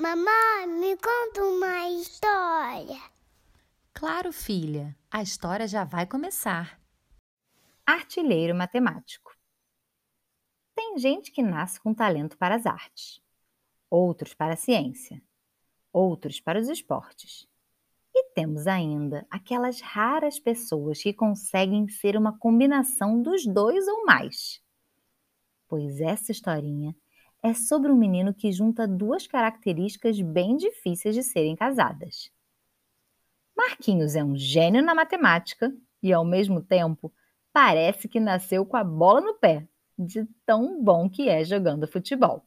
Mamãe, me conta uma história. Claro, filha, a história já vai começar. Artilheiro matemático. Tem gente que nasce com talento para as artes, outros para a ciência, outros para os esportes. E temos ainda aquelas raras pessoas que conseguem ser uma combinação dos dois ou mais. Pois essa historinha é sobre um menino que junta duas características bem difíceis de serem casadas. Marquinhos é um gênio na matemática e, ao mesmo tempo, parece que nasceu com a bola no pé, de tão bom que é jogando futebol.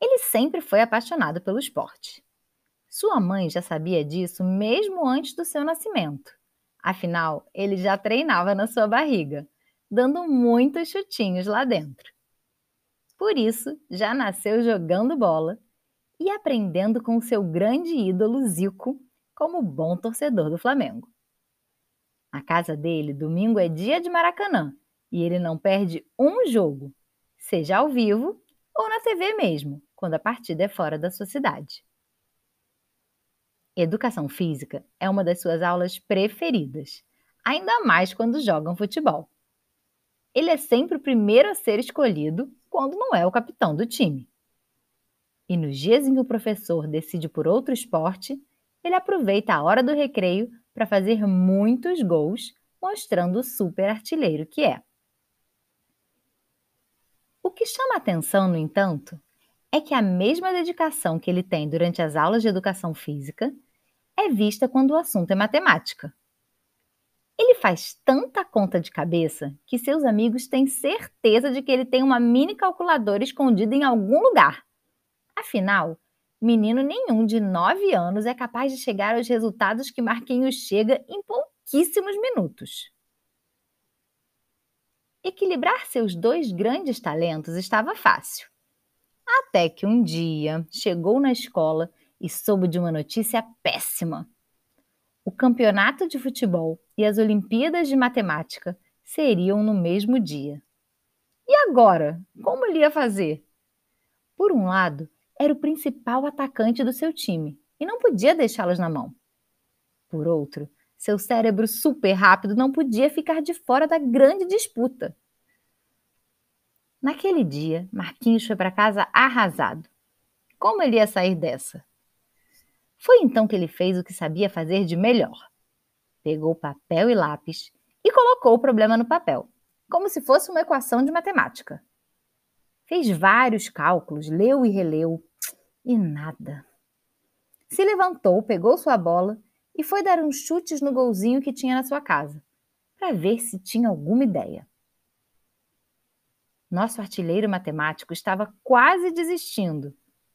Ele sempre foi apaixonado pelo esporte. Sua mãe já sabia disso mesmo antes do seu nascimento. Afinal, ele já treinava na sua barriga, dando muitos chutinhos lá dentro. Por isso, já nasceu jogando bola e aprendendo com seu grande ídolo Zico como bom torcedor do Flamengo. A casa dele, domingo é dia de Maracanã e ele não perde um jogo, seja ao vivo ou na TV mesmo, quando a partida é fora da sua cidade. Educação física é uma das suas aulas preferidas, ainda mais quando jogam futebol. Ele é sempre o primeiro a ser escolhido quando não é o capitão do time. E nos dias em que o professor decide por outro esporte, ele aproveita a hora do recreio para fazer muitos gols, mostrando o super artilheiro que é. O que chama atenção, no entanto, é que a mesma dedicação que ele tem durante as aulas de educação física é vista quando o assunto é matemática. Ele faz tanta conta de cabeça que seus amigos têm certeza de que ele tem uma mini calculadora escondida em algum lugar. Afinal, menino nenhum de 9 anos é capaz de chegar aos resultados que Marquinhos chega em pouquíssimos minutos. Equilibrar seus dois grandes talentos estava fácil. Até que um dia chegou na escola e soube de uma notícia péssima. O campeonato de futebol e as Olimpíadas de Matemática seriam no mesmo dia. E agora? Como ele ia fazer? Por um lado, era o principal atacante do seu time e não podia deixá-los na mão. Por outro, seu cérebro super rápido não podia ficar de fora da grande disputa. Naquele dia, Marquinhos foi para casa arrasado. Como ele ia sair dessa? Foi então que ele fez o que sabia fazer de melhor. Pegou papel e lápis e colocou o problema no papel, como se fosse uma equação de matemática. Fez vários cálculos, leu e releu, e nada. Se levantou, pegou sua bola e foi dar uns chutes no golzinho que tinha na sua casa, para ver se tinha alguma ideia. Nosso artilheiro matemático estava quase desistindo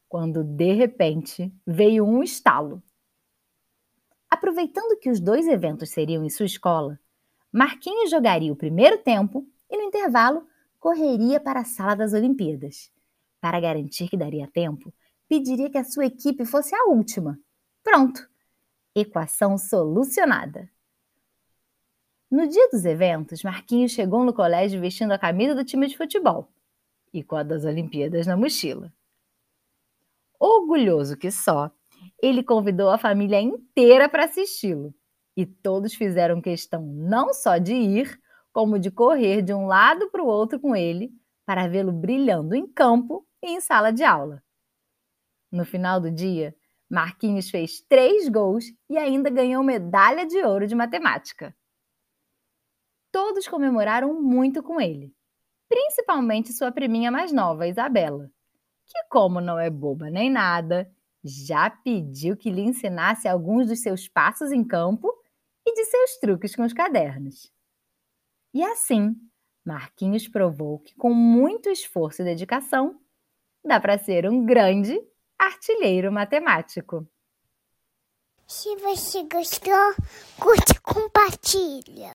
quando de repente veio um estalo. Aproveitando que os dois eventos seriam em sua escola, Marquinhos jogaria o primeiro tempo e, no intervalo, correria para a sala das Olimpíadas. Para garantir que daria tempo, pediria que a sua equipe fosse a última. Pronto! Equação solucionada. No dia dos eventos, Marquinhos chegou no colégio vestindo a camisa do time de futebol e com a das Olimpíadas na mochila. Orgulhoso que só, ele convidou a família inteira para assisti-lo. E todos fizeram questão não só de ir, como de correr de um lado para o outro com ele, para vê-lo brilhando em campo e em sala de aula. No final do dia, Marquinhos fez três gols e ainda ganhou medalha de ouro de matemática. Todos comemoraram muito com ele, principalmente sua priminha mais nova, Isabela que, como não é boba nem nada, já pediu que lhe ensinasse alguns dos seus passos em campo e de seus truques com os cadernos. E assim, Marquinhos provou que, com muito esforço e dedicação, dá para ser um grande artilheiro matemático. Se você gostou, curte e compartilha.